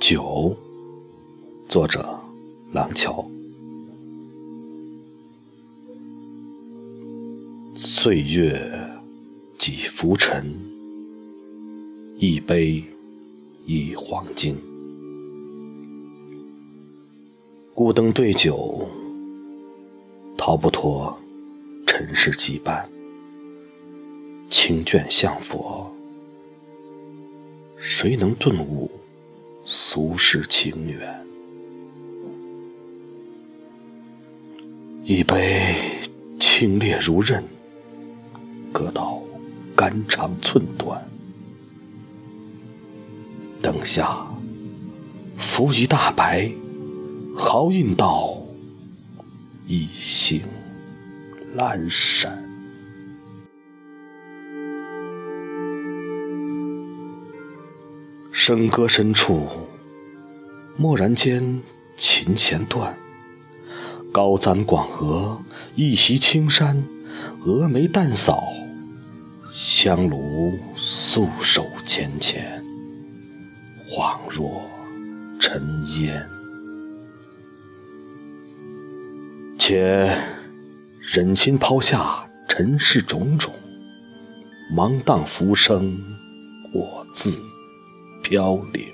九，作者廊桥。岁月几浮沉，一杯一黄金。孤灯对酒，逃不脱尘世羁绊。清卷向佛，谁能顿悟？俗世情缘，一杯清冽如刃，割到肝肠寸断。灯下浮一大白，豪饮到一兴阑珊。笙歌深处，蓦然间琴弦断。高簪广额，一袭青衫，蛾眉淡扫，香炉素手浅浅，恍若尘烟。且忍心抛下尘世种种，茫荡浮生，我自。飘零，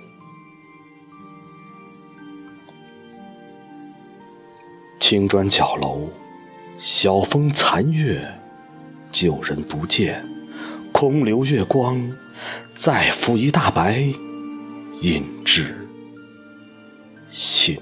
青砖角楼，晓风残月，旧人不见，空留月光，再拂一大白，隐至心。